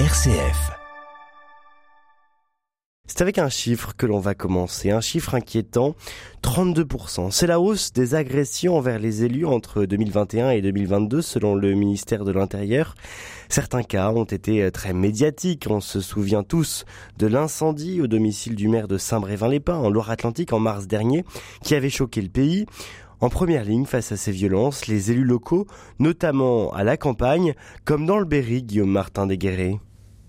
RCF. C'est avec un chiffre que l'on va commencer, un chiffre inquiétant, 32%. C'est la hausse des agressions envers les élus entre 2021 et 2022 selon le ministère de l'Intérieur. Certains cas ont été très médiatiques. On se souvient tous de l'incendie au domicile du maire de Saint-Brévin-les-Pins en Loire-Atlantique en mars dernier qui avait choqué le pays. En première ligne face à ces violences, les élus locaux, notamment à la campagne, comme dans le Berry, Guillaume Martin Desguerrés.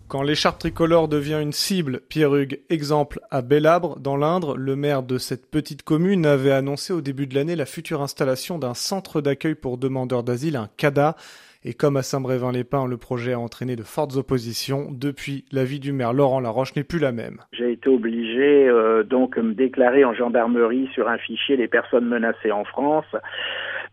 Quand l'écharpe tricolore devient une cible, Pierre Hugues, exemple à Bellabre, dans l'Indre, le maire de cette petite commune avait annoncé au début de l'année la future installation d'un centre d'accueil pour demandeurs d'asile, un CADA. Et comme à Saint-Brévin-les-Pins, le projet a entraîné de fortes oppositions, depuis, la vie du maire Laurent Laroche n'est plus la même. J'ai été obligé euh, donc me déclarer en gendarmerie sur un fichier des personnes menacées en France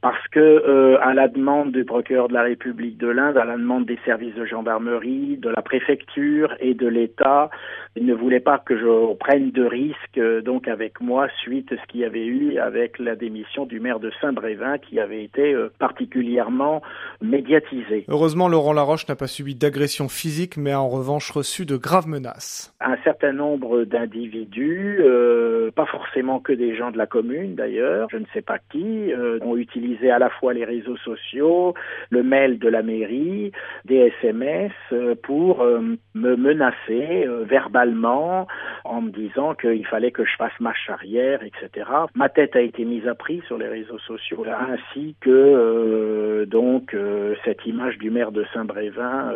parce que euh, à la demande du procureur de la République de l'Inde, à la demande des services de gendarmerie, de la préfecture et de l'État, il ne voulait pas que je prenne de risques euh, donc avec moi suite à ce qu'il y avait eu avec la démission du maire de Saint-Brévin qui avait été euh, particulièrement médiatisé. Heureusement, Laurent Laroche n'a pas subi d'agression physique, mais a en revanche reçu de graves menaces. Un certain nombre d'individus, euh, pas forcément que des gens de la commune d'ailleurs, je ne sais pas qui, euh, ont utilisé à la fois les réseaux sociaux, le mail de la mairie, des SMS euh, pour euh, me menacer euh, verbalement en me disant qu'il fallait que je fasse marche arrière, etc. Ma tête a été mise à prix sur les réseaux sociaux, ainsi que donc cette image du maire de Saint-Brévin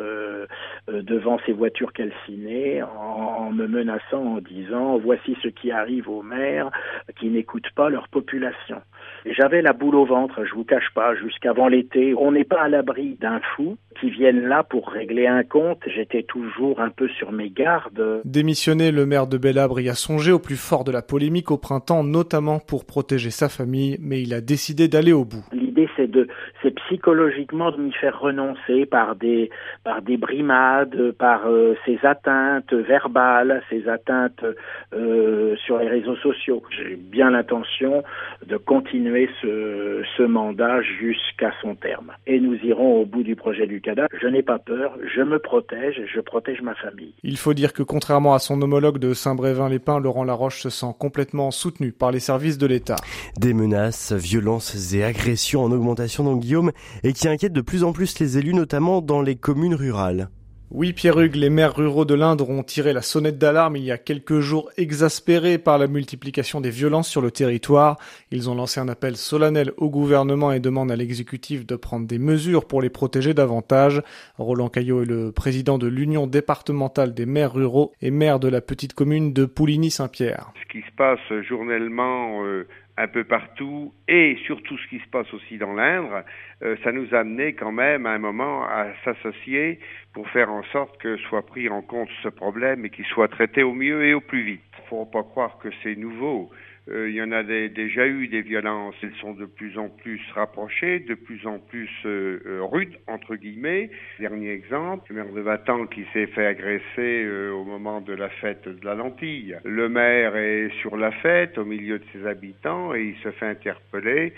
devant ses voitures calcinées en, en me menaçant en disant voici ce qui arrive aux maires qui n'écoutent pas leur population. J'avais la boule au ventre, je vous cache pas, jusqu'avant l'été. On n'est pas à l'abri d'un fou qui vienne là pour régler un compte. J'étais toujours un peu sur mes gardes. Démissionner, le maire de Bellabre y a songé au plus fort de la polémique au printemps, notamment pour protéger sa famille, mais il a décidé d'aller au bout c'est de, c'est psychologiquement de m'y faire renoncer par des, par des brimades, par euh, ces atteintes verbales, ces atteintes euh, sur les réseaux sociaux. J'ai bien l'intention de continuer ce, ce mandat jusqu'à son terme. Et nous irons au bout du projet du CADA. Je n'ai pas peur, je me protège, je protège ma famille. Il faut dire que contrairement à son homologue de Saint-Brévin-les-Pins, Laurent Laroche se sent complètement soutenu par les services de l'État. Des menaces, violences et agressions en augmentation dans Guillaume et qui inquiète de plus en plus les élus, notamment dans les communes rurales. Oui, Pierre Hugues, les maires ruraux de l'Indre ont tiré la sonnette d'alarme il y a quelques jours, exaspérés par la multiplication des violences sur le territoire. Ils ont lancé un appel solennel au gouvernement et demandent à l'exécutif de prendre des mesures pour les protéger davantage. Roland Caillot est le président de l'Union départementale des maires ruraux et maire de la petite commune de Pouligny-Saint-Pierre. Ce qui se passe journellement euh, un peu partout et surtout ce qui se passe aussi dans l'Indre, euh, ça nous a amené quand même à un moment à s'associer pour faire en sorte que soit pris en compte ce problème et qu'il soit traité au mieux et au plus vite. Faut pas croire que c'est nouveau. Euh, il y en a déjà eu des violences. Elles sont de plus en plus rapprochées, de plus en plus euh, euh, rudes, entre guillemets. Dernier exemple, le maire de Vatan qui s'est fait agresser au moment de la fête de la lentille. Le maire est sur la fête, au milieu de ses habitants, et il se fait interpeller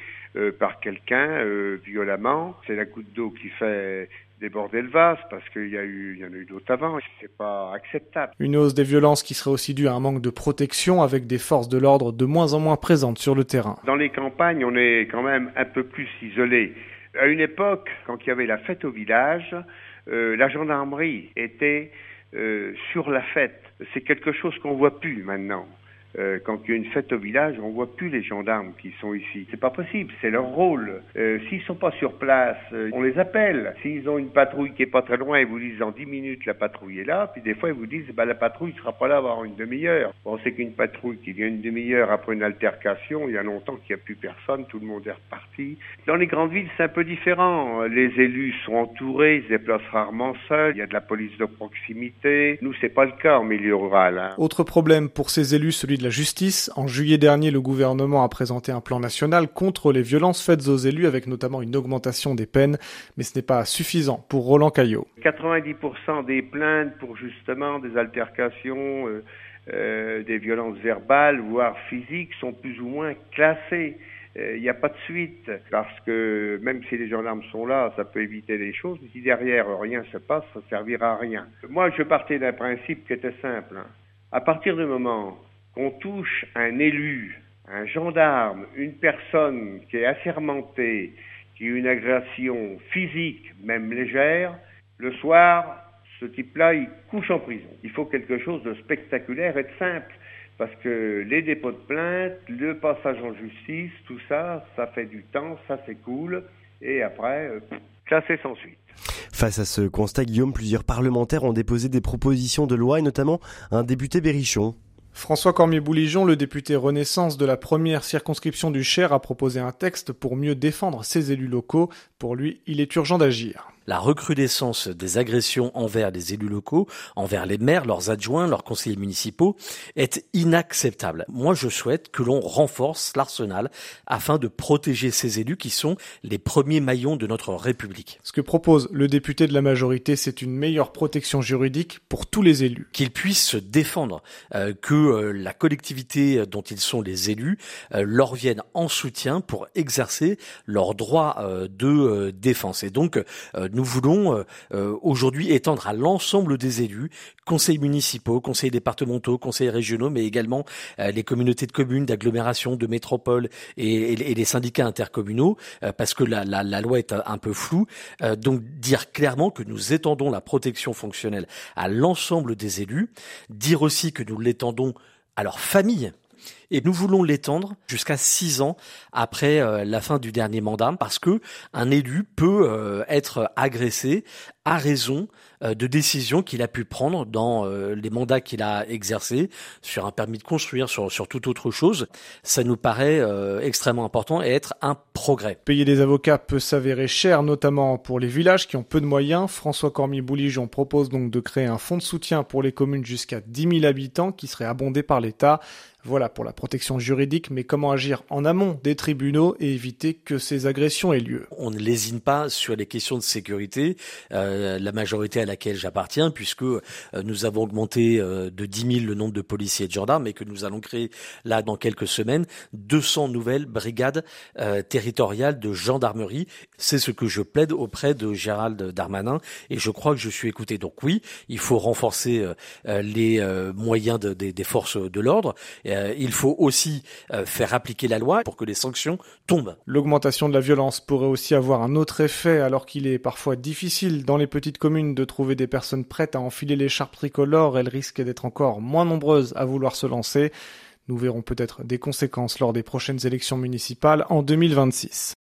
par quelqu'un violemment. C'est la goutte d'eau qui fait déborder le vase parce qu'il y a eu, il y en a eu d'autres avant. C'est pas acceptable. Une hausse des violences qui serait aussi due à un manque de protection avec des forces de l'ordre de moins en moins présentes sur le terrain. Dans les campagnes, on est quand même un peu plus isolé. À une époque, quand il y avait la fête au village, euh, la gendarmerie était euh, sur la fête. C'est quelque chose qu'on voit plus maintenant. Euh, quand il y a une fête au village, on voit plus les gendarmes qui sont ici. C'est pas possible, c'est leur rôle. Euh, s'ils sont pas sur place, euh, on les appelle. S'ils ont une patrouille qui est pas très loin, ils vous disent en 10 minutes la patrouille est là, puis des fois ils vous disent bah la patrouille sera pas là avant une demi-heure. On sait qu'une patrouille qui vient une demi-heure après une altercation, il y a longtemps qu'il n'y a plus personne, tout le monde est reparti. Dans les grandes villes, c'est un peu différent. Les élus sont entourés, ils se déplacent rarement seuls, il y a de la police de proximité. Nous, c'est pas le cas en milieu rural. Hein. Autre problème pour ces élus, celui de la justice. En juillet dernier, le gouvernement a présenté un plan national contre les violences faites aux élus avec notamment une augmentation des peines, mais ce n'est pas suffisant pour Roland Caillot. 90% des plaintes pour justement des altercations, euh, euh, des violences verbales, voire physiques, sont plus ou moins classées. euh, il n'y a pas de suite parce que même si les gendarmes sont là, ça peut éviter les choses. Mais si derrière rien se passe, ça servira à rien. Moi, je partais d'un principe qui était simple. Hein. À partir du moment qu'on touche un élu, un gendarme, une personne qui est assermentée, qui a une agression physique, même légère, le soir, ce type-là, il couche en prison. Il faut quelque chose de spectaculaire et de simple. Parce que les dépôts de plainte, le passage en justice, tout ça, ça fait du temps, ça c'est cool. Et après, euh, classé sans suite. Face à ce constat, Guillaume, plusieurs parlementaires ont déposé des propositions de loi et notamment un député Berrichon. François Cormier-Bouligeon, le député Renaissance de la première circonscription du Cher, a proposé un texte pour mieux défendre ses élus locaux. Pour lui, il est urgent d'agir la recrudescence des agressions envers les élus locaux, envers les maires, leurs adjoints, leurs conseillers municipaux, est inacceptable. Moi, je souhaite que l'on renforce l'arsenal afin de protéger ces élus qui sont les premiers maillons de notre République. Ce que propose le député de la majorité, c'est une meilleure protection juridique pour tous les élus. Qu'ils puissent se défendre, euh, que euh, la collectivité dont ils sont les élus euh, leur vienne en soutien pour exercer leur droit de défense. Et donc, nous voulons euh, euh, aujourd'hui étendre à l'ensemble des élus, conseils municipaux, conseils départementaux, conseils régionaux, mais également euh, les communautés de communes, d'agglomération, de métropole et, les syndicats intercommunaux, parce que la, loi est un, peu floue. donc dire clairement que nous étendons la protection fonctionnelle à l'ensemble des élus, dire aussi que nous l'étendons à leurs familles et nous voulons l'étendre jusqu'à six ans après euh, la fin du dernier mandat parce que un élu peut euh, être agressé à raison euh, de décisions qu'il a pu prendre dans les mandats qu'il a exercés sur un permis de construire, sur, sur toute autre chose. Ça nous paraît extrêmement important et être un progrès. Payer des avocats peut s'avérer cher, notamment pour les villages qui ont peu de moyens. François Cormier-Bouligeon propose donc de créer un fonds de soutien pour les communes jusqu'à 10 000 habitants qui serait abondé par l'État. Voilà pour la protection juridique, mais comment agir en amont des tribunaux et éviter que ces agressions aient lieu On ne lésine pas sur les questions de sécurité. Euh, la majorité à laquelle j'appartiens, puisque euh, nous avons augmenté euh, de 10 000 le nombre de policiers et de gendarmes, et que nous allons créer là dans quelques semaines 200 nouvelles brigades territoriales de gendarmerie. C'est ce que je plaide auprès de Gérald Darmanin, et je crois que je suis écouté. Donc oui, il faut renforcer les moyens des forces de l'ordre. il faut aussi euh, faire appliquer la loi pour que les sanctions tombent. L'augmentation de la violence pourrait aussi avoir un autre effet alors qu'il est parfois difficile dans les petites communes de trouver des personnes prêtes à enfiler l'écharpe tricolore, elles risquent d'être encore moins nombreuses à vouloir se lancer. Nous verrons peut-être des conséquences lors des prochaines élections municipales en 2026.